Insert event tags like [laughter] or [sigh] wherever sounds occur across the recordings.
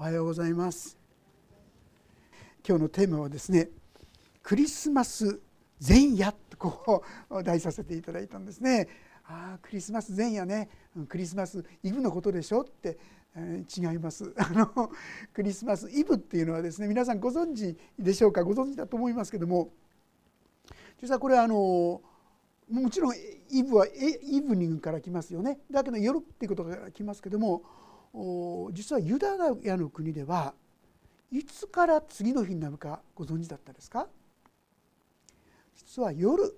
おはようございます。今日のテーマはですねクリスマス前夜とこう題させていただいたんですね。あクリスマス前夜ね。クリスマスイブのことでしょって、えー、違います。[laughs] あのクリスマスイブっていうのはですね皆さんご存知でしょうか？ご存知だと思いますけども。実はこれはあのもちろんイブはイブニングから来ますよね。だけど夜っていうことが来ますけども実はユダヤの国ではいつから次の日になるかご存知だったですか？実は夜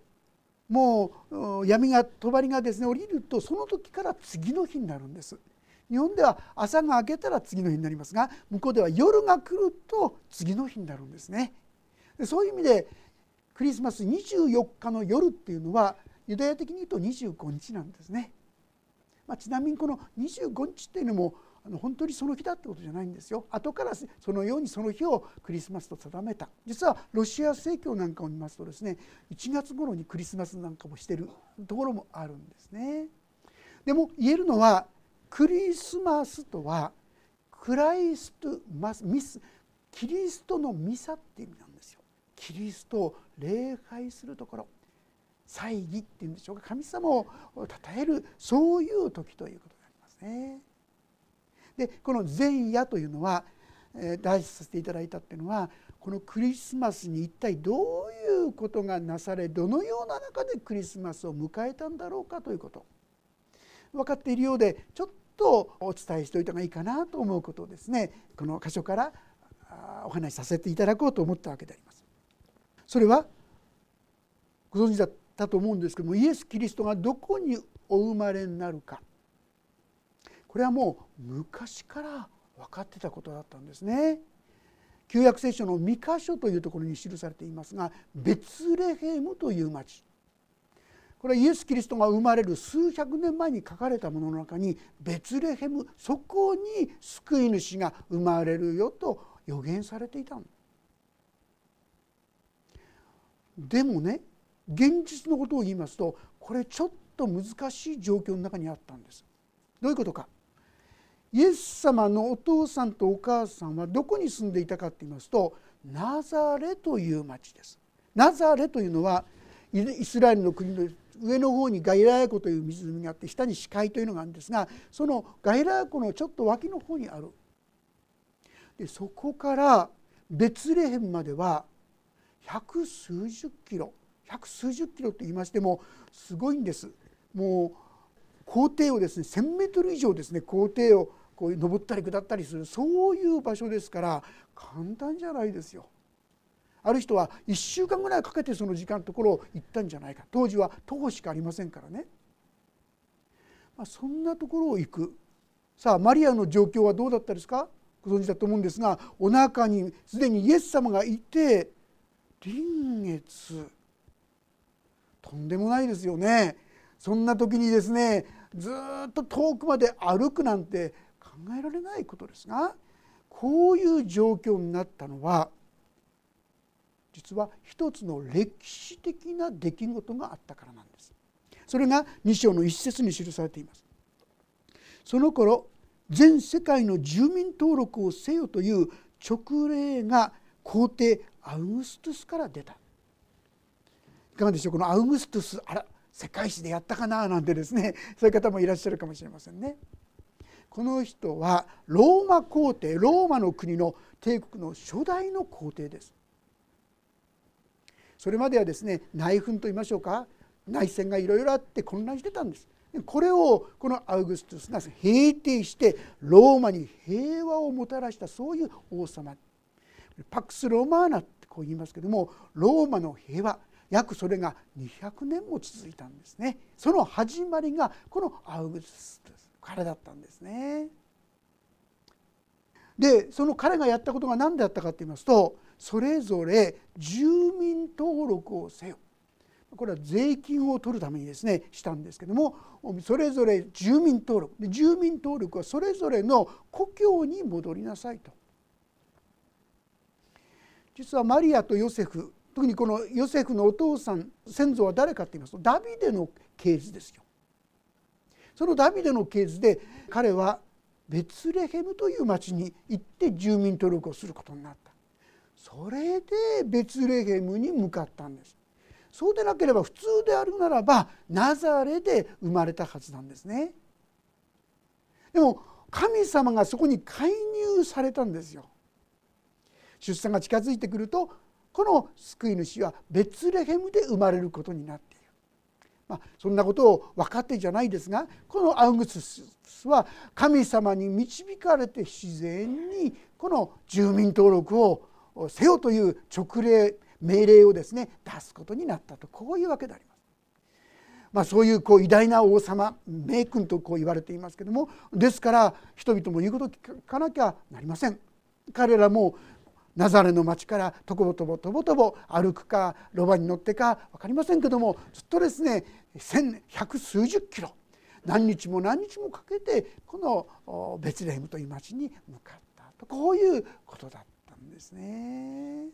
もう闇が帳がですね降りるとその時から次の日になるんです。日本では朝が明けたら次の日になりますが向こうでは夜が来ると次の日になるんですね。そういう意味でクリスマス24日の夜っていうのはユダヤ的に言うと25日なんですね、まあ、ちなみにこの25日っていうのもあの本当にその日だってことじゃないんですよ後からそのようにその日をクリスマスと定めた実はロシア正教なんかを見ますとですね1月頃にクリスマスなんかもしてるところもあるんですね。でも言えるのはクリスマスとはクライストマスミスキリストのミサっていう意味なんですよ。キリストを礼拝するところ祭儀っていうんでしょうか神様を称えるそういう時ということになりますね。でこの前夜というのは題しさせていただいたっていうのはこのクリスマスに一体どういうことがなされどのような中でクリスマスを迎えたんだろうかということ分かっているようでちょっとお伝えしておいた方がいいかなと思うことをですねこの箇所からお話しさせていただこうと思ったわけであります。それはご存知だったと思うんですけどもイエス・キリストがどこにお生まれになるかこれはもう昔から分かってたことだったんですね。旧約聖書の三箇所というところに記されていますがベツレヘムという町これはイエス・キリストが生まれる数百年前に書かれたものの中にベツレヘムそこに救い主が生まれるよと予言されていたの。でもね現実のことを言いますとこれちょっと難しい状況の中にあったんです。どういうことかイエス様のお父さんとお母さんはどこに住んでいたかと言いますとナザレという町です。ナザレというのはイスラエルの国の上の方にガイラヤ湖という湖があって下に死海というのがあるんですがそのガイラヤ湖のちょっと脇の方にあるでそこからベツレヘムまでは百数十キロ百数十キロと言いましてもすごいんです。もう校庭をですね1,000メートル以上ですね校庭をこう登ったり下ったりするそういう場所ですから簡単じゃないですよ。ある人は1週間ぐらいかけてその時間のところを行ったんじゃないか。当時は徒歩しかありませんからね、まあ、そんなところを行く。さあマリアの状況はどうだったですか？ご存知だと思うんですがお腹にすでにイエス様がいて臨月。とんでもないですよねそんな時にですねずっと遠くまで歩くなんて考えられないことですがこういう状況になったのは実は一つの歴史的な出来事があったからなんです。それが2章の一節に記されています。その頃全世界の住民登録をせよという勅令が皇帝アウグストゥスから出た。いかがでしょうこのアウグストゥスあら世界史でやったかななんてですね [laughs] そういう方もいらっしゃるかもしれませんね。この人はローマ皇帝ローマの国の帝国の初代の皇帝です。それまではですね内紛と言いましょうか内戦がいろいろあって混乱してたんです。これをこのアウグストゥスが平定してローマに平和をもたらしたそういう王様。パクス・ロマーナってこう言いますけどもローマの平和。約それが200年も続いたんですねその始まりがこのアウグストゥス彼だったんですね。でその彼がやったことが何であったかと言いますとそれぞれ住民登録をせよこれは税金を取るためにですねしたんですけどもそれぞれ住民登録住民登録はそれぞれの故郷に戻りなさいと。実はマリアとヨセフ特にこのヨセフのお父さん先祖は誰かと言いますとダビデの系図ですよ。そのダビデの系図で彼はベツレヘムという町に行って住民登録をすることになった。それでベツレヘムに向かったんです。そうでなければ普通であるならばナザレで生まれたはずなんですね。でも神様がそこに介入されたんですよ。出産が近づいてくるとこの救い主はベツレヘムで生まれることになっている、まあ、そんなことを分かってじゃないですがこのアウグススは神様に導かれて自然にこの住民登録をせよという勅令命令をですね出すことになったとこういうわけであります。まあ、そういうこう偉大な王様名君とこう言われていますけどもですから人々も言うことを聞かなきゃなりません。彼らもナザレの町からとぼとぼとぼとぼ歩くかロバに乗ってか分かりませんけどもずっとですね千百数十キロ何日も何日もかけてこのベツレヘムという町に向かったとこういうことだったんですね。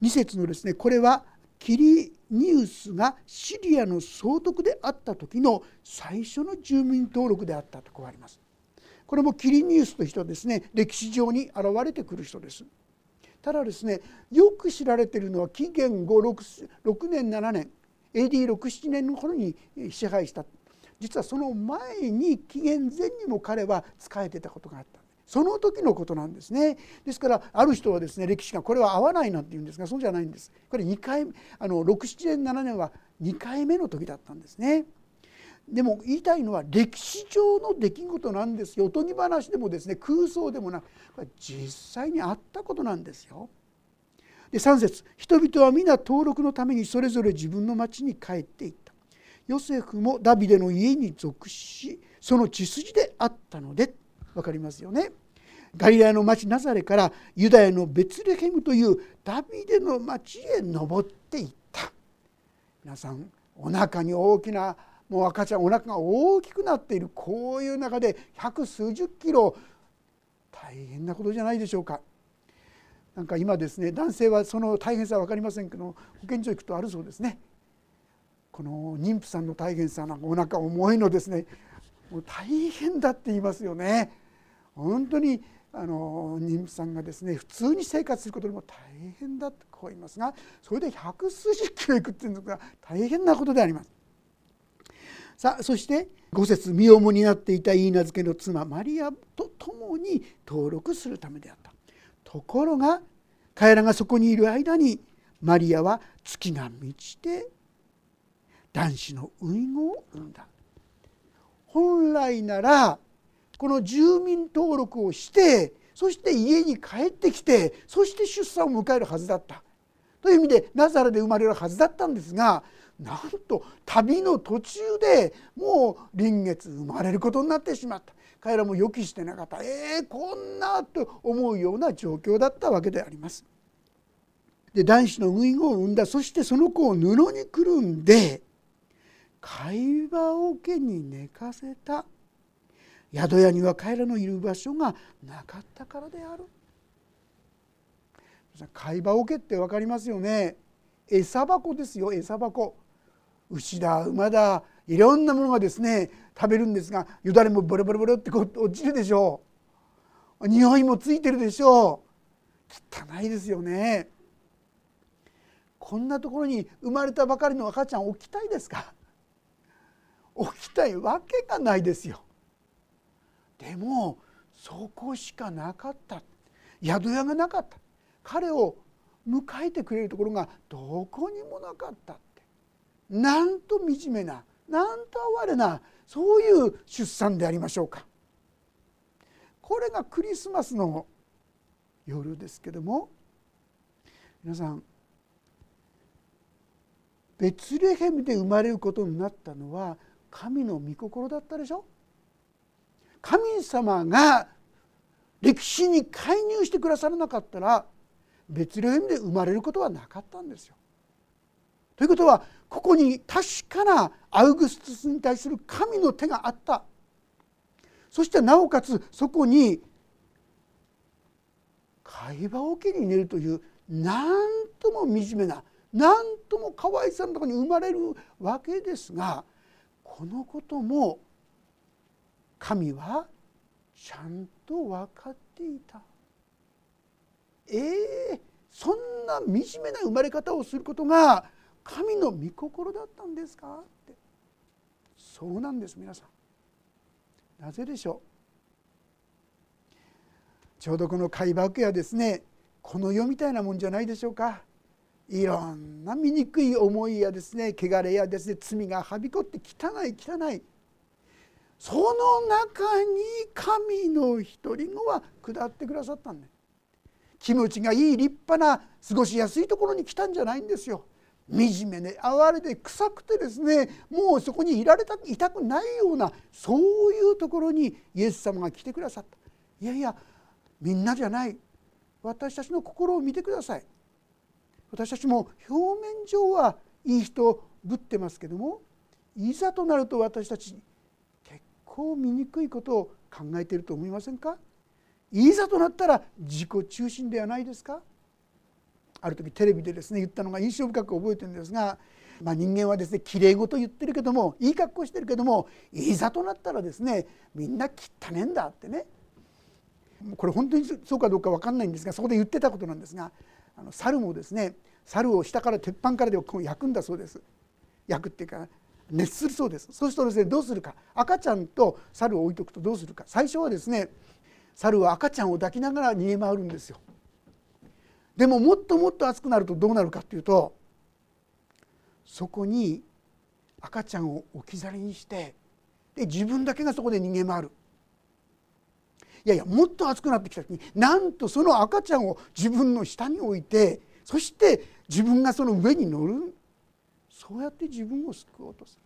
2節のですねこれはキリニウスがシリアの総督であった時の最初の住民登録であったとこうあります。これもキリニウスという人はですね。歴史上に現れてくる人です。ただですねよく知られているのは紀元56年7年 AD67 年の頃に支配した。実はその前に紀元前にも彼は仕えてたことがあった。その時のことなんですね。ですからある人はですね歴史がこれは合わないなんて言うんですがそうじゃないんです。これ2回あの67年7年は2回目の時だったんですね。でも言いたいのは歴史上の出来事なんですよおとぎ話でもですね空想でもなく実際にあったことなんですよ。で3節人々は皆登録のためにそれぞれ自分の町に帰っていった。ヨセフもダビデの家に属しその血筋であったので分かりますよね。ガリラヤの町ナザレからユダヤのベツレヘムというダビデの町へ登っていった皆さんお腹に大きなもう赤ちゃんお腹が大きくなっているこういう中で百数十キロ大変なことじゃないでしょうか。なんか今ですね男性はその大変さは分かりませんけど保健所行くとあるそうですね。この妊婦さんの大変さなんかお腹重いのですねもう大変だって言いますよね。本当にあの妊婦さんがですね普通に生活することでも大変だとこう言いますがそれで百数十キロ行くっていうのが大変なことであります。さあそして五節身重になっていた許嫁の妻マリアと共に登録するためであった。ところが彼らがそこにいる間にマリアは月が満ちて男子の遺語を生んだ。本来ならこの住民登録をしてそして家に帰ってきてそして出産を迎えるはずだった。という意味でナザレで生まれるはずだったんですがなんと旅の途中でもう臨月生まれることになってしまった。彼らも予期してなかった。えー、こんなと思うような状況だったわけであります。で男子の遺言を産んだ。そしてその子を布にくるんで会話桶に寝かせた。宿屋には彼らのいる場所がなかったからである。会話桶って分かりますよね。餌箱ですよ餌箱。牛だ馬だいろんなものがですね食べるんですがよだれもボロボロボロってこう落ちるでしょう。匂いもついてるでしょう。汚いですよね。こんなところに生まれたばかりの赤ちゃん置きたいですか？置きたいわけがないですよ。でもそこしかなかった。宿屋がなかった。彼を迎えてくれるところがどこにもなかったって。なんと惨めななんと哀れなそういう出産でありましょうか。これがクリスマスの夜ですけども皆さんベツレヘムで生まれることになったのは神の御心だったでしょ？神様が歴史に介入してくださらなかったらベツレヘムで生まれることはなかったんですよ。ということはここに確かなアウグストゥスに対する神の手があったそしてなおかつそこに会話を受けに寝るというなんとも惨めななんとも可愛さのとこに生まれるわけですがこのことも神はちゃんと分かっていたえー、な惨めな生まれ方をすることが神の御心だったんですか？って。そうなんです皆さん。なぜでしょう？ちょうどこの海幕やですねこの世みたいなもんじゃないでしょうか。いろんな醜い思いやですね汚れやですね罪がはびこって汚い汚い。その中に神の一人子は下ってくださったんで気持ちがいい立派な過ごしやすいところに来たんじゃないんですよ。惨めで哀れで臭くてですねもうそこにいられたいたくないようなそういうところにイエス様が来てくださった。いやいやみんなじゃない。私たちの心を見てください。私たちも表面上はいい人ぶってますけどもいざとなると私たち結構醜いことを考えていると思いませんか？いざとなったら自己中心ではないですか？ある時テレビでですね言ったのが印象深く覚えてるんですが、まあ、人間はですねきれい事言ってるけどもいい格好してるけどもいざとなったらですねみんな汚ねんだってね。これ本当にそうかどうか分かんないんですがそこで言ってたことなんですがあの猿もですね猿を下から鉄板からで焼くんだそうです。焼くっていうか熱するそうです。そうするとですねどうするか。赤ちゃんと猿を置いとくとどうするか。最初はですね猿は赤ちゃんを抱きながら逃げ回るんですよ。でももっともっと暑くなるとどうなるかっていうとそこに赤ちゃんを置き去りにしてで自分だけがそこで逃げ回る。いやいやもっと暑くなってきた時になんとその赤ちゃんを自分の下に置いてそして自分がその上に乗る。そうやって自分を救おうとする。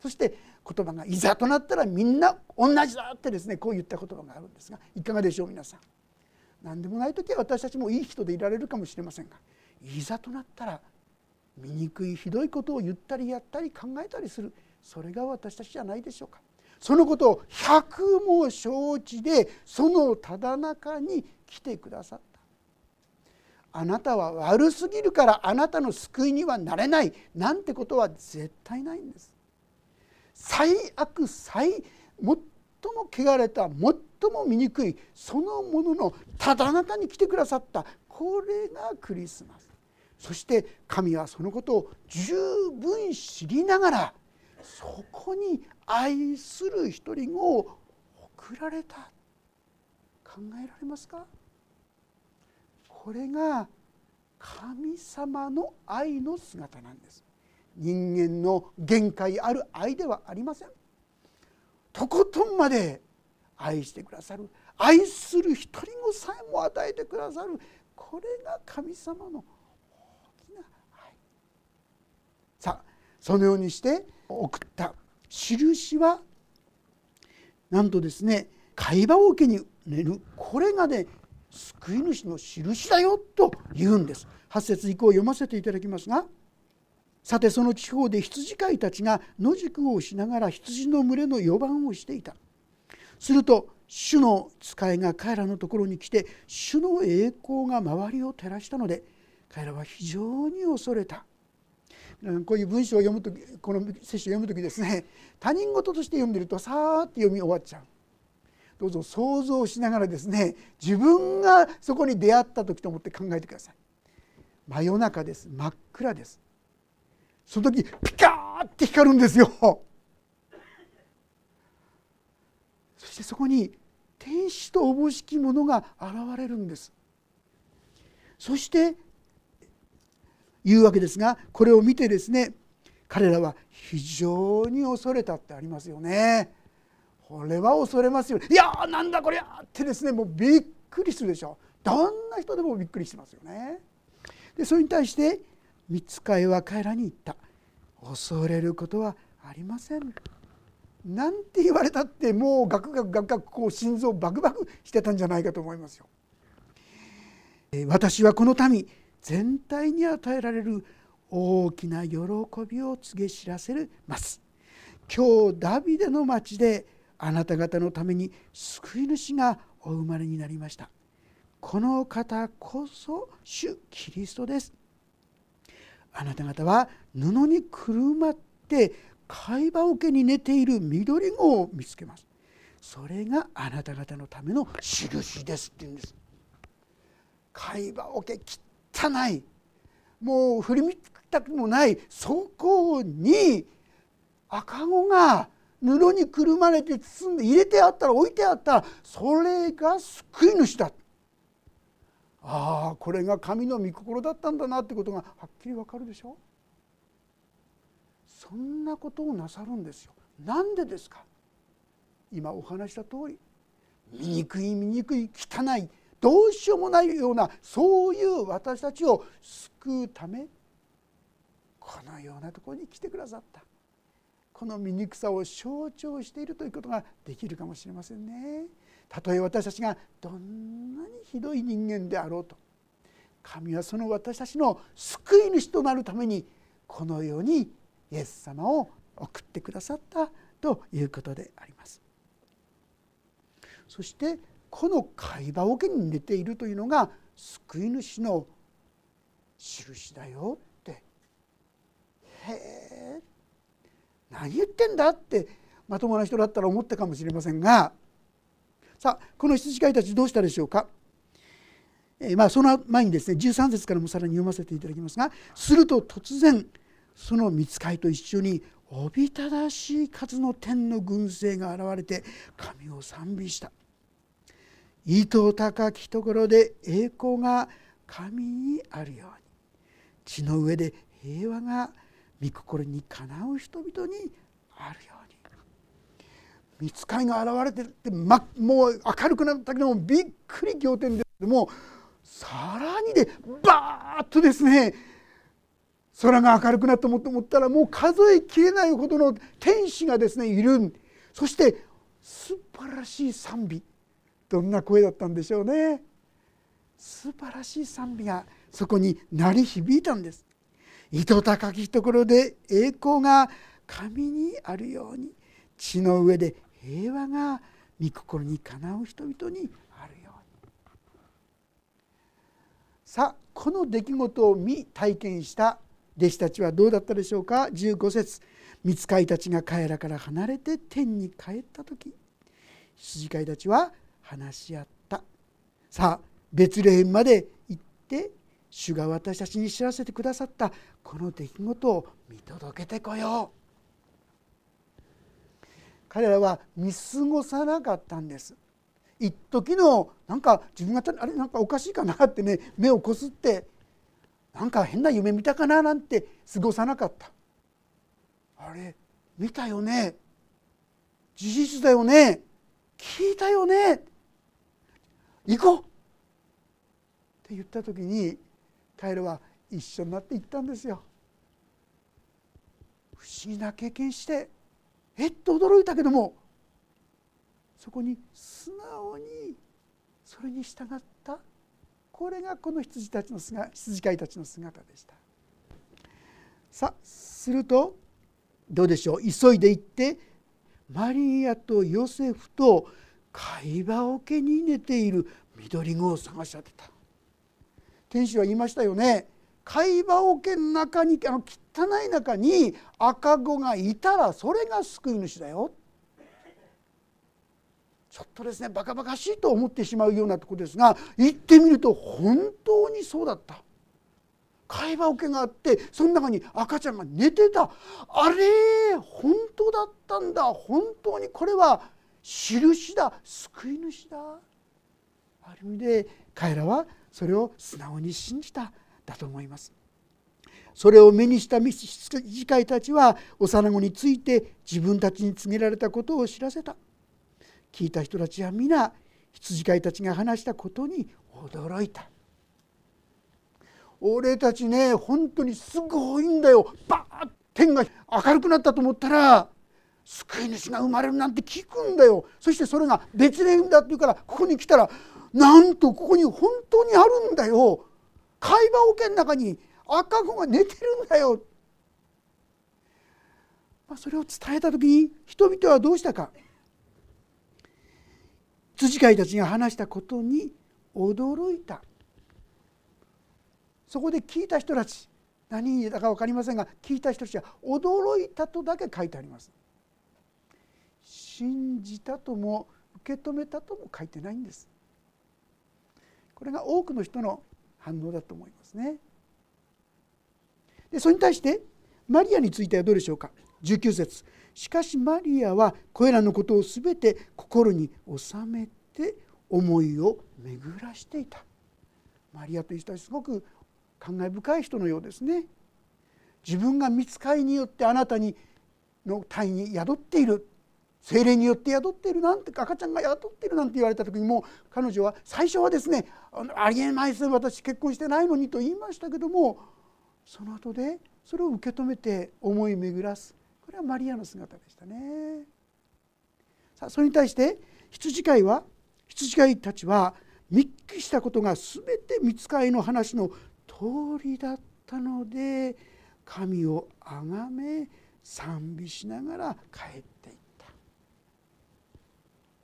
そして言葉がいざとなったらみんな同じだってですねこう言った言葉があるんですがいかがでしょう皆さん。何でもない時は私たちもいい人でいられるかもしれませんがいざとなったら醜いひどいことを言ったりやったり考えたりするそれが私たちじゃないでしょうか。そのことを百も承知でそのただ中に来てくださった。あなたは悪すぎるからあなたの救いにはなれないなんてことは絶対ないんです。最悪最最も汚れた最も醜いそのもののただ中に来てくださった。これがクリスマス。そして神はそのことを十分知りながらそこに愛する一人子を送られた。考えられますか？これが神様の愛の姿なんです。人間の限界ある愛ではありません。とことんまで愛してくださる。愛する一人子さえも与えてくださる。これが神様の大きな愛。さあそのようにして送った印はなんとですね会話桶に寝る。これがね救い主の印だよと言うんです。8節以降読ませていただきますがさてその地方で羊飼いたちが野宿をしながら羊の群れの予番をしていた。すると主の使いが彼らのところに来て主の栄光が周りを照らしたので彼らは非常に恐れた。こういう文章を読む時この聖書を読む時ですね他人事として読んでるとさーって読み終わっちゃう。どうぞ想像しながらですね自分がそこに出会った時と思って考えてください。真夜中です。真っ暗です。その時ピカーって光るんですよ [laughs] そしてそこに天使とおぼしきものが現れるんですそして言うわけですがこれを見てですね彼らは非常に恐れたってありますよね。これは恐れますよいやーなんだこりゃってですねもうびっくりするでしょどんな人でもびっくりしてますよね。でそれに対して見つかいは彼らに言った恐れることはありません。なんて言われたってもうガクガクガクガクこう心臓バクバクしてたんじゃないかと思いますよ。私はこの民全体に与えられる大きな喜びを告げ知らせます今日ダビデの町であなた方のために救い主がお生まれになりましたこの方こそ主キリストですあなた方は布にくるまって貝羽桶に寝ている緑子を見つけます。それがあなた方のための印ですって言うんです。貝羽桶汚い。もう振り向きたくもない。そこに赤子が布にくるまれて包んで入れてあったら置いてあったらそれが救い主だああこれが神の御心だったんだなってことがはっきりわかるでしょ？そんなことをなさるんですよ。なんでですか？今お話した通り醜い醜い汚いどうしようもないようなそういう私たちを救うためこのようなところに来てくださったこの醜さを象徴しているということができるかもしれませんね。たとえ私たちがどんなにひどい人間であろうと神はその私たちの救い主となるためにこのようにイエス様を送ってくださったということであります。そしてこの会話桶に寝ているというのが救い主の印だよってへえ何言ってんだってまともな人だったら思ったかもしれませんがさあこの羊飼いたちどうしたでしょうか、えー、まあその前にですね13節からもさらに読ませていただきますがすると突然その見つかいと一緒におびただしい数の天の軍勢が現れて神を賛美した。糸高きところで栄光が神にあるように。地の上で平和が御心にかなう人々にあるように。見つかいが現れてって、ま、もう明るくなったけどもびっくり仰天です。けどもさらにでバーッとですね空が明るくなったと思ったらもう数えきれないほどの天使がですねいる。そして素晴らしい賛美。どんな声だったんでしょうね。素晴らしい賛美がそこに鳴り響いたんです。糸高きところで栄光が神にあるように地の上で平和が御心にかなう人々にあるように。さあこの出来事を見体験した弟子たちはどうだったでしょうか？15節。見つかいたちが彼らから離れて天に帰った時。羊飼いたちは話し合った。さあベツレヘンまで行って主が私たちに知らせてくださったこの出来事を見届けてこよう。彼らは見過ごさなかったんです。一時のなんか自分があれなんかおかしいかなってね [laughs] 目をこすってなんか変な夢見たかななんて過ごさなかった。あれ見たよね。事実だよね。聞いたよね。行こう。って言った時に彼らは一緒になって行ったんですよ。不思議な経験して。えっと驚いたけどもそこに素直にそれに従ったこれがこの羊たちの姿羊飼いたちの姿でした。さあするとどうでしょう？急いで行ってマリアとヨセフと貝羽桶に寝ている緑子を探し当てた。天使は言いましたよね。貝羽桶の中にあの汚い中に赤子がいたらそれが救い主だよ。ちょっとですねバカバカしいと思ってしまうようなとこですが行ってみると本当にそうだった。貝羽桶があってその中に赤ちゃんが寝てた。あれ本当だったんだ。本当にこれは印だ。救い主だ。ある意味で彼らはそれを素直に信じた。だと思います。それを目にした次回たちは幼子について自分たちに告げられたことを知らせた。聞いた人たちは皆羊飼いたちが話したことに驚いた。俺たちね本当にすごいんだよ。バーッ天が明るくなったと思ったら救い主が生まれるなんて聞くんだよ。そしてそれが別レンだって言うからここに来たらなんとここに本当にあるんだよ。会話桶の中に赤子が寝てるんだよ、まあ、それを伝えた時に人々はどうしたか。辻飼いたちが話したことに驚いた。そこで聞いた人たち何人だか分かりませんが聞いた人たちは驚いたとだけ書いてあります。信じたとも受け止めたとも書いてないんです。これが多くの人の反応だと思いますね。でそれに対してマリアについてはどうでしょうか？19節。しかしマリアはこれらのことを全て心に収めて思いを巡らしていた。マリアという人はすごく感慨深い人のようですね。自分が見つかりによってあなたにの体に宿っている。精霊によって宿っている。なんて赤ちゃんが宿っているなんて言われた時にも彼女は最初はですねありえないです私結婚してないのにと言いましたけどもその後でそれを受け止めて思い巡らす。これはマリアの姿でしたね。さあそれに対して羊飼いは羊飼いたちは密記したことが全て見つかりの話の通りだったので神をあがめ賛美しながら帰っていった。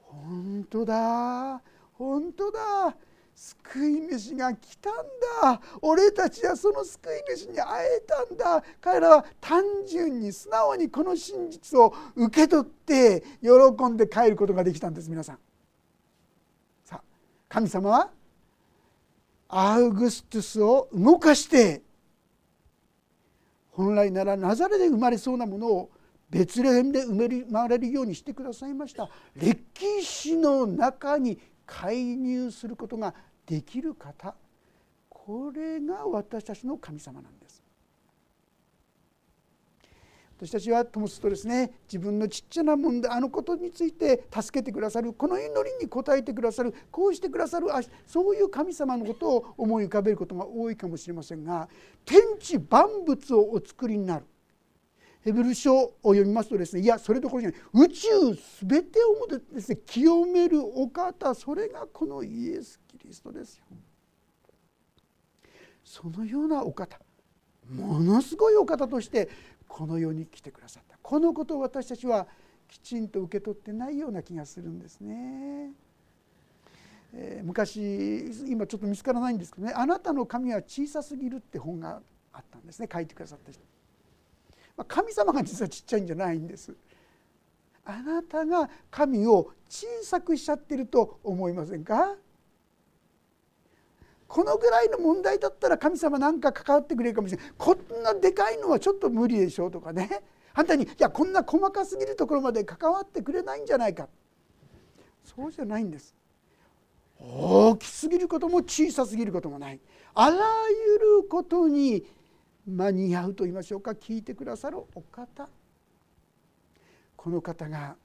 本当だ本当だ。救い主が来たんだ。俺たちはその救い主に会えたんだ。彼らは単純に素直にこの真実を受け取って喜んで帰ることができたんです皆さん。さあ神様はアウグストゥスを動かして本来ならナザレで生まれそうなものをベツレヘムで生まれるようにしてくださいました。歴史の中に介入することができる方これが私たちの神様なんです。私たちはともするとですね自分のちっちゃな問題あのことについて助けてくださるこの祈りに応えてくださるこうしてくださるそういう神様のことを思い浮かべることが多いかもしれませんが天地万物をお作りになる。ヘブル書を読みますとですねいやそれどころじゃない宇宙全てをもですね清めるお方それがこのイエス・キリストですよ。そのようなお方ものすごいお方としてこの世に来てくださったこのことを私たちはきちんと受け取ってないような気がするんですね。えー、昔今ちょっと見つからないんですけどね「あなたの神は小さすぎる」って本があったんですね書いてくださった人。ま神様が実はちっちゃいんじゃないんです。あなたが神を小さくしちゃってると思いませんか？このぐらいの問題だったら神様なんか関わってくれるかもしれない。こんなでかいのはちょっと無理でしょうとかね。反対にいやこんな細かすぎるところまで関わってくれないんじゃないか。そうじゃないんです。大きすぎることも小さすぎることもない。あらゆることに間に合うと言いましょうか。聞いてくださるお方。この方が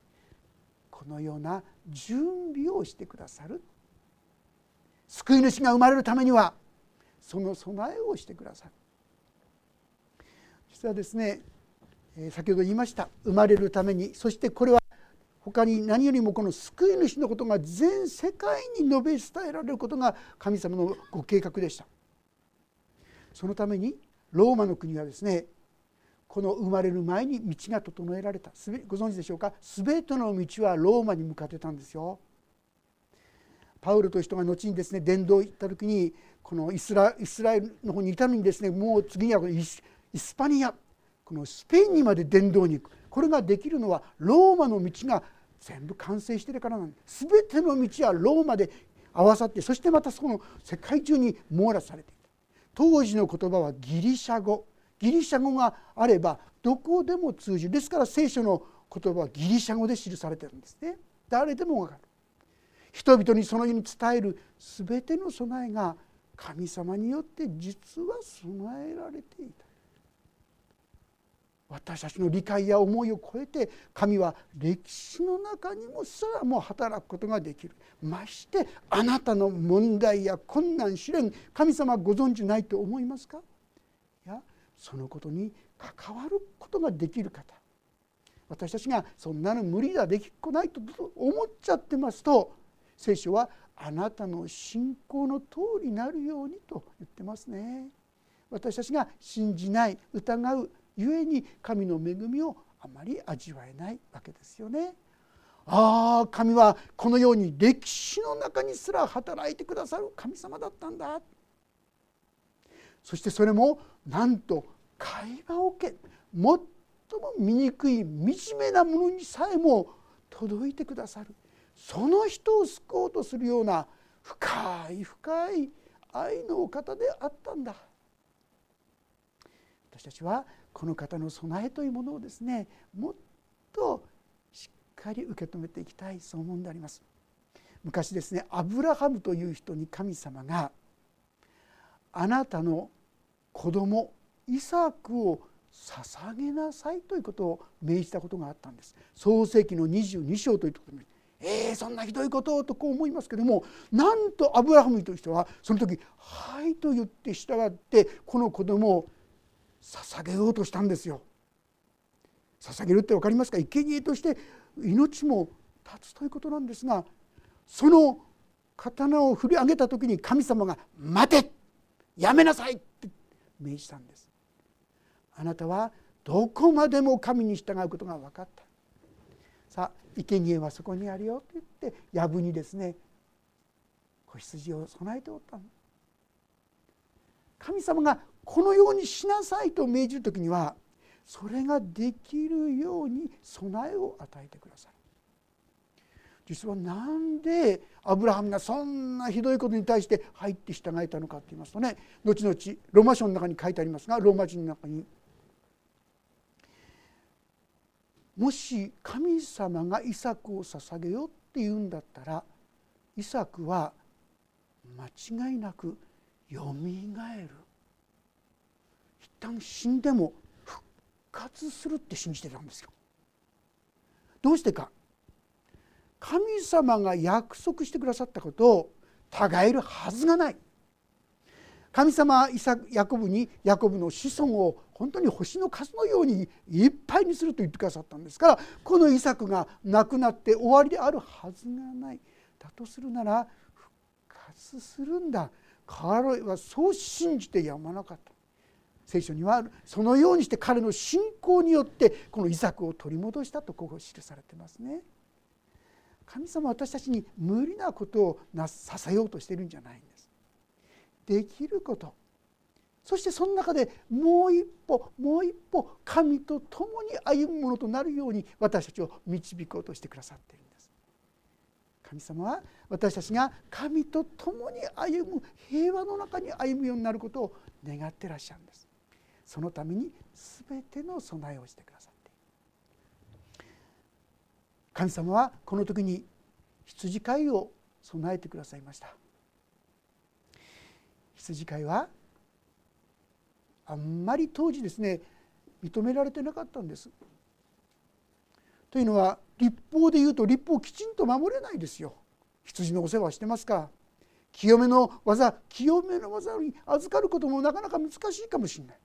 このような準備をしてくださる。救い主が生まれるためにはその備えをしてくださる。実はですね先ほど言いました生まれるためにそしてこれは他に何よりもこの救い主のことが全世界に述べ伝えられることが神様のご計画でした。そのためにローマの国はですねこの生まれる前に道が整えられた。ご存知でしょうか？全ての道はローマに向かってたんですよ。パウロという人が後にですね伝道行った時にこのイスライスラエルの方にいたのにですねもう次にはイスイスパニアこのスペインにまで伝道に行く。これができるのはローマの道が全部完成してるからなんです。全ての道はローマで合わさってそしてまたその世界中に網羅されてい当時の言葉はギリシャ語。ギリシャ語があればどこでも通じる。ですから聖書の言葉はギリシャ語で記されてるんですね。誰でも分かる。人々にそのように伝える全ての備えが神様によって実は備えられていた。私たちの理解や思いを超えて神は歴史の中にもすらも働くことができる。ましてあなたの問題や困難試練神様ご存じないと思いますか？いやそのことに関わることができる方。私たちがそんなの無理だできっこないと思っちゃってますと聖書はあなたの信仰の通りになるようにと言ってますね。私たちが信じない疑うゆえに神の恵みをあまり味わえないわけですよね。ああ神はこのように歴史の中にすら働いてくださる神様だったんだ。そしてそれもなんと会話を受け最も醜い惨めなものにさえも届いてくださる。その人を救おうとするような深い深い愛のお方であったんだ。私たちはこの方の備えというものをですねもっとしっかり受け止めていきたいそう思うんであります。昔ですねアブラハムという人に神様があなたの子供イサクを捧げなさいということを命じたことがあったんです。創世紀の22章というところにえー、そんなひどいこととこう思いますけどもなんとアブラハムという人はその時「はい」と言って従ってこの子供を捧げようとしたんですよ。捧げるって分かりますか？生贄として命も立つということなんですがその刀を振り上げた時に神様が「待てやめなさい!」って命じたんです。あなたはどこまでも神に従うことが分かったさあ生贄はそこにあるよと言って藪にですね子羊を備えておったの神様がこのようにしなさいと命じる時にはそれができるように備えを与えてくださる。実は何でアブラハムがそんなひどいことに対して入って従えたのかと言いますとね後々ローマ書の中に書いてありますがローマ人の中にもし神様がイサクを捧げよって言うんだったらイサクは間違いなくよみがえる。旦死んでも復活するって信じてたんですよ。どうしてか。神様が約束してくださったことを違えるはずがない。神様はイサヤコブにヤコブの子孫を本当に星の数のようにいっぱいにすると言ってくださったんですからこのイサクが亡くなって終わりであるはずがない。だとするなら復活するんだ。彼はそう信じてやまなかった。聖書にはそのようにして彼の信仰によってこのイサクを取り戻したとこう記されてますね。神様私たちに無理なことをなさせようとしてるんじゃないんです。できることそしてその中でもう一歩もう一歩神と共に歩むものとなるように私たちを導こうとしてくださっているんです神様は私たちが神と共に歩む平和の中に歩むようになることを願ってらっしゃるんですそのために全ての備えをしてくださっている神様はこの時に羊飼いを備えてくださいました羊飼いはあんまり当時ですね認められてなかったんです。というのは立法でいうと立法をきちんと守れないですよ。羊のお世話してますか清めの技清めの技に預かることもなかなか難しいかもしれない。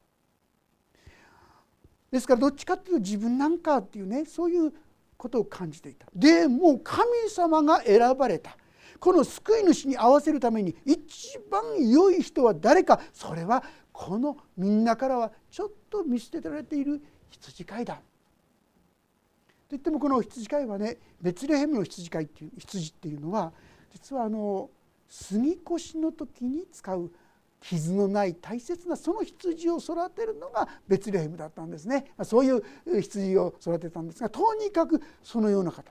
ですからどっちかっていうと自分なんかっていうねそういうことを感じていた。でもう神様が選ばれたこの救い主に合わせるために一番良い人は誰かそれはこのみんなからはちょっと見捨てられている羊飼いだ。といってもこの羊飼いはねベツレヘムの羊飼いっていう羊っていうのは実はあの杉越の時に使う傷のない大切なその羊を育てるのがベツレヘムだったんですねそういう羊を育てたんですがとにかくそのような方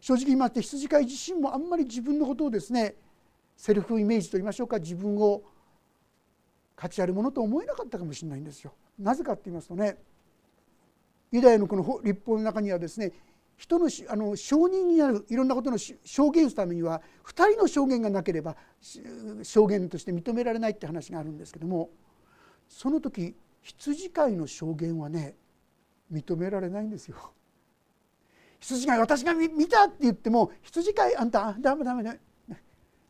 正直言いまして羊飼い自身もあんまり自分のことをですねセルフイメージと言いましょうか自分を価値あるものと思えなかったかもしれないんですよ。なぜかって言いますとねユダヤのこの立法の中にはですね人のあの証人になるいろんなことの証言するためには2人の証言がなければ証言として認められないって話があるんですけどもその時羊飼いの証言はね認められないんですよ。羊飼い私が見たって言っても羊飼いあんたダメダメね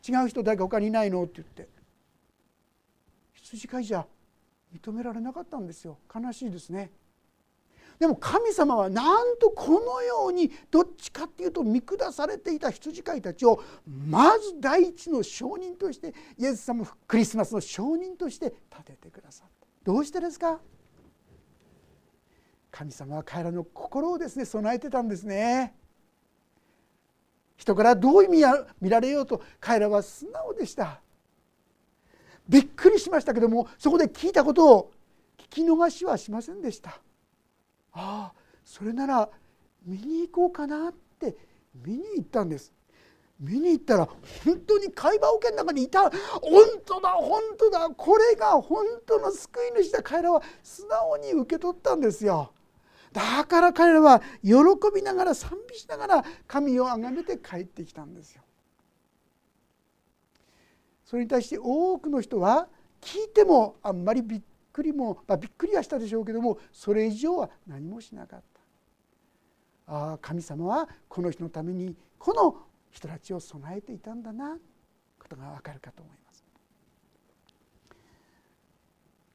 違う人誰か他にいないのって言って。羊飼いじゃ認められなかったんですよ。悲しいですね。でも神様はなんとこのようにどっちかっていうと見下されていた羊飼いたちをまず第一の証人としてイエス様クリスマスの証人として立ててくださった。どうしてですか？神様は彼らの心をですね備えてたんですね人からどう見見られようと彼らは素直でした。びっくりしましたけどもそこで聞いたことを聞き逃しはしませんでした。ああそれなら見に行こうかなって見に行ったんです。見に行ったら本当に会話桶の中にいた。本当だ本当だ。これが本当の救い主だ。彼らは素直に受け取ったんですよ。だから彼らは喜びながら賛美しながら神を崇めて帰ってきたんですよ。それに対して多くの人は聞いてもあんまりびっくりも、まあ、びっくりはしたでしょうけどもそれ以上は何もしなかった。ああ神様はこの人のためにこの人たちを備えていたんだなことがわかるかと思います。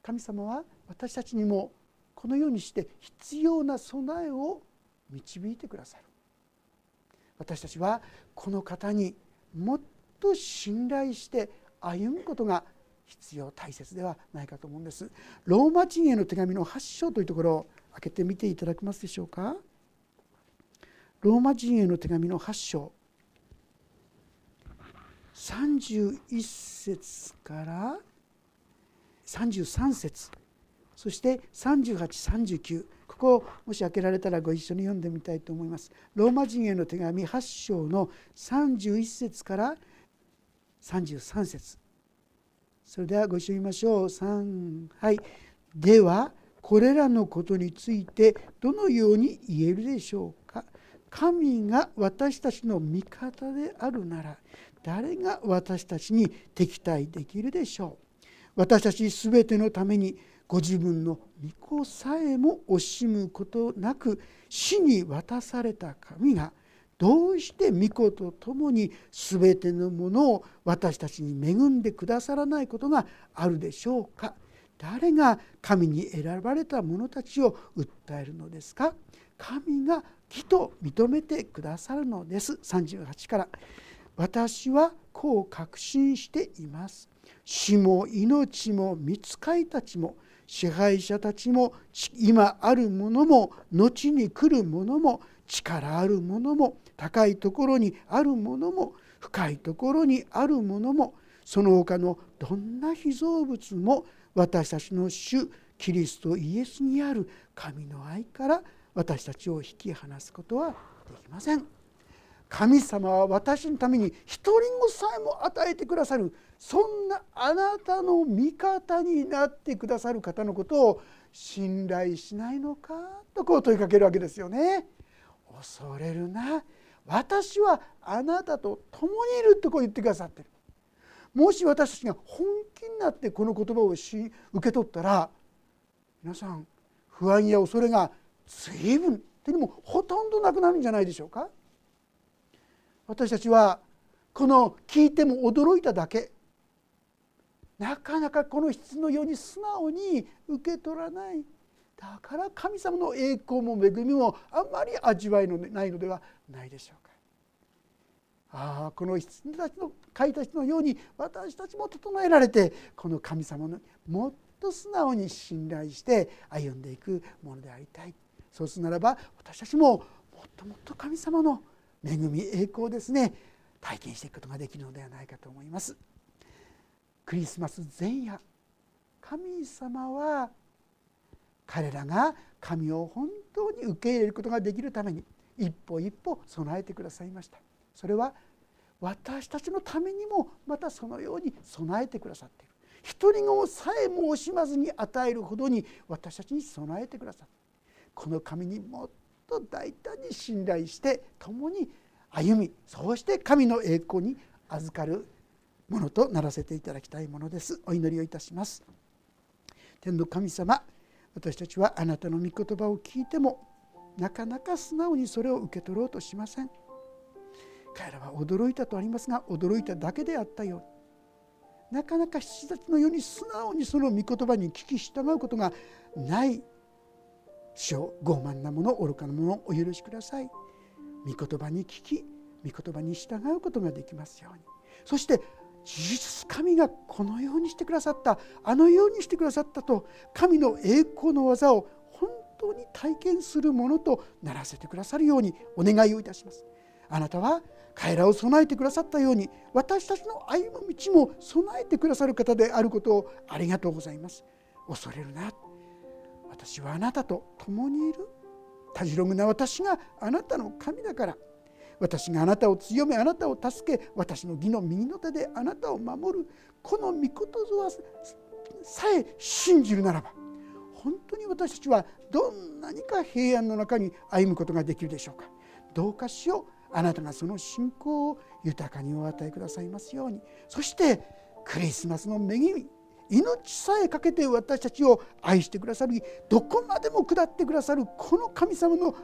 神様は私たちにもこのようにして必要な備えを導いてくださる。私たちはこの方にもっと信頼して歩むことが必要大切ではないかと思うんです。ローマ人への手紙の8章というところを開けてみていただけますでしょうか？ローマ人への手紙の8章。31節から33節。そして3839ここをもし開けられたらご一緒に読んでみたいと思います。ローマ人への手紙8章の31節から33節。それではご一緒に言いましょう。3はい。ではこれらのことについてどのように言えるでしょうか。神が私たちの味方であるなら誰が私たちに敵対できるでしょう。私たち全てのためにご自分の御子さえも惜しむことなく死に渡された神がどうして御子と共に全てのものを私たちに恵んでくださらないことがあるでしょうか？誰が神に選ばれた者たちを訴えるのですか？神が義と認めてくださるのです。38から。私はこう確信しています。死も命も見つかいたちも支配者たちも今あるものも後に来るものも力あるものも高いところにあるものも深いところにあるものもその他のどんな被造物も私たちの主キリストイエスにある神の愛から私たちを引き離すことはできません。神様は私のために一人子さえも与えてくださるそんなあなたの味方になってくださる方のことを信頼しないのかとこう問いかけるわけですよね。恐れるな私はあなたと共にいるとこう言ってくださってる。もし私たちが本気になってこの言葉をし受け取ったら皆さん不安や恐れが随分っていうのもほとんどなくなるんじゃないでしょうか。私たちはこの聞いても驚いただけ。なかなかこの質のように素直に受け取らない。だから神様の栄光も恵みもあんまり味わいのないのでは。ないでしょうか。ああこの羊たちの書いた人のように私たちも整えられてこの神様のもっと素直に信頼して歩んでいくものでありたいそうするならば私たちももっともっと神様の恵み栄光ですね体験していくことができるのではないかと思います。クリスマス前夜神様は彼らが神を本当に受け入れることができるために一歩一歩備えてくださいました。それは私たちのためにもまたそのように備えてくださっている。一人子さえも惜しまずに与えるほどに私たちに備えてくださってこの神にもっと大胆に信頼して共に歩みそうして神の栄光に預かるものとならせていただきたいものです。お祈りをいたします。天の神様私たちはあなたの御言葉を聞いてもなかなか素直にそれを受け取ろうとしません。彼らは驚いたとありますが驚いただけであったよう。なかなか羊たちのように素直にその御言葉に聞き従うことがない。主を傲慢なもの愚かなものをお許しください。御言葉に聞き御言葉に従うことができますように。そして事実神がこのようにしてくださったあのようにしてくださったと神の栄光の技を当に体験するものとならせてくださるようにお願いをいたします。あなたは彼らを備えてくださったように私たちの歩む道も備えてくださる方であることをありがとうございます。恐れるな。私はあなたと共にいる。たじろぐな。私があなたの神だから。私があなたを強めあなたを助け私の義の右の手であなたを守る。この御事はさえ信じるならば本当に私たちはどんなにか平安の中に歩むことができるでしょうか。どうかしよう。あなたがその信仰を豊かにお与えくださいますように。そしてクリスマスの恵み命さえかけて私たちを愛してくださるどこまでも下ってくださるこの神様の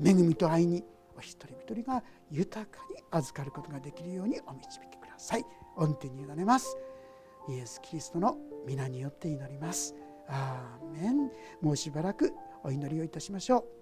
恵みと愛にお一人一人が豊かに預かることができるようにお導きください。御手に委ねます。イエス・キリストの皆によって祈ります。アーメン。もうしばらくお祈りをいたしましょう。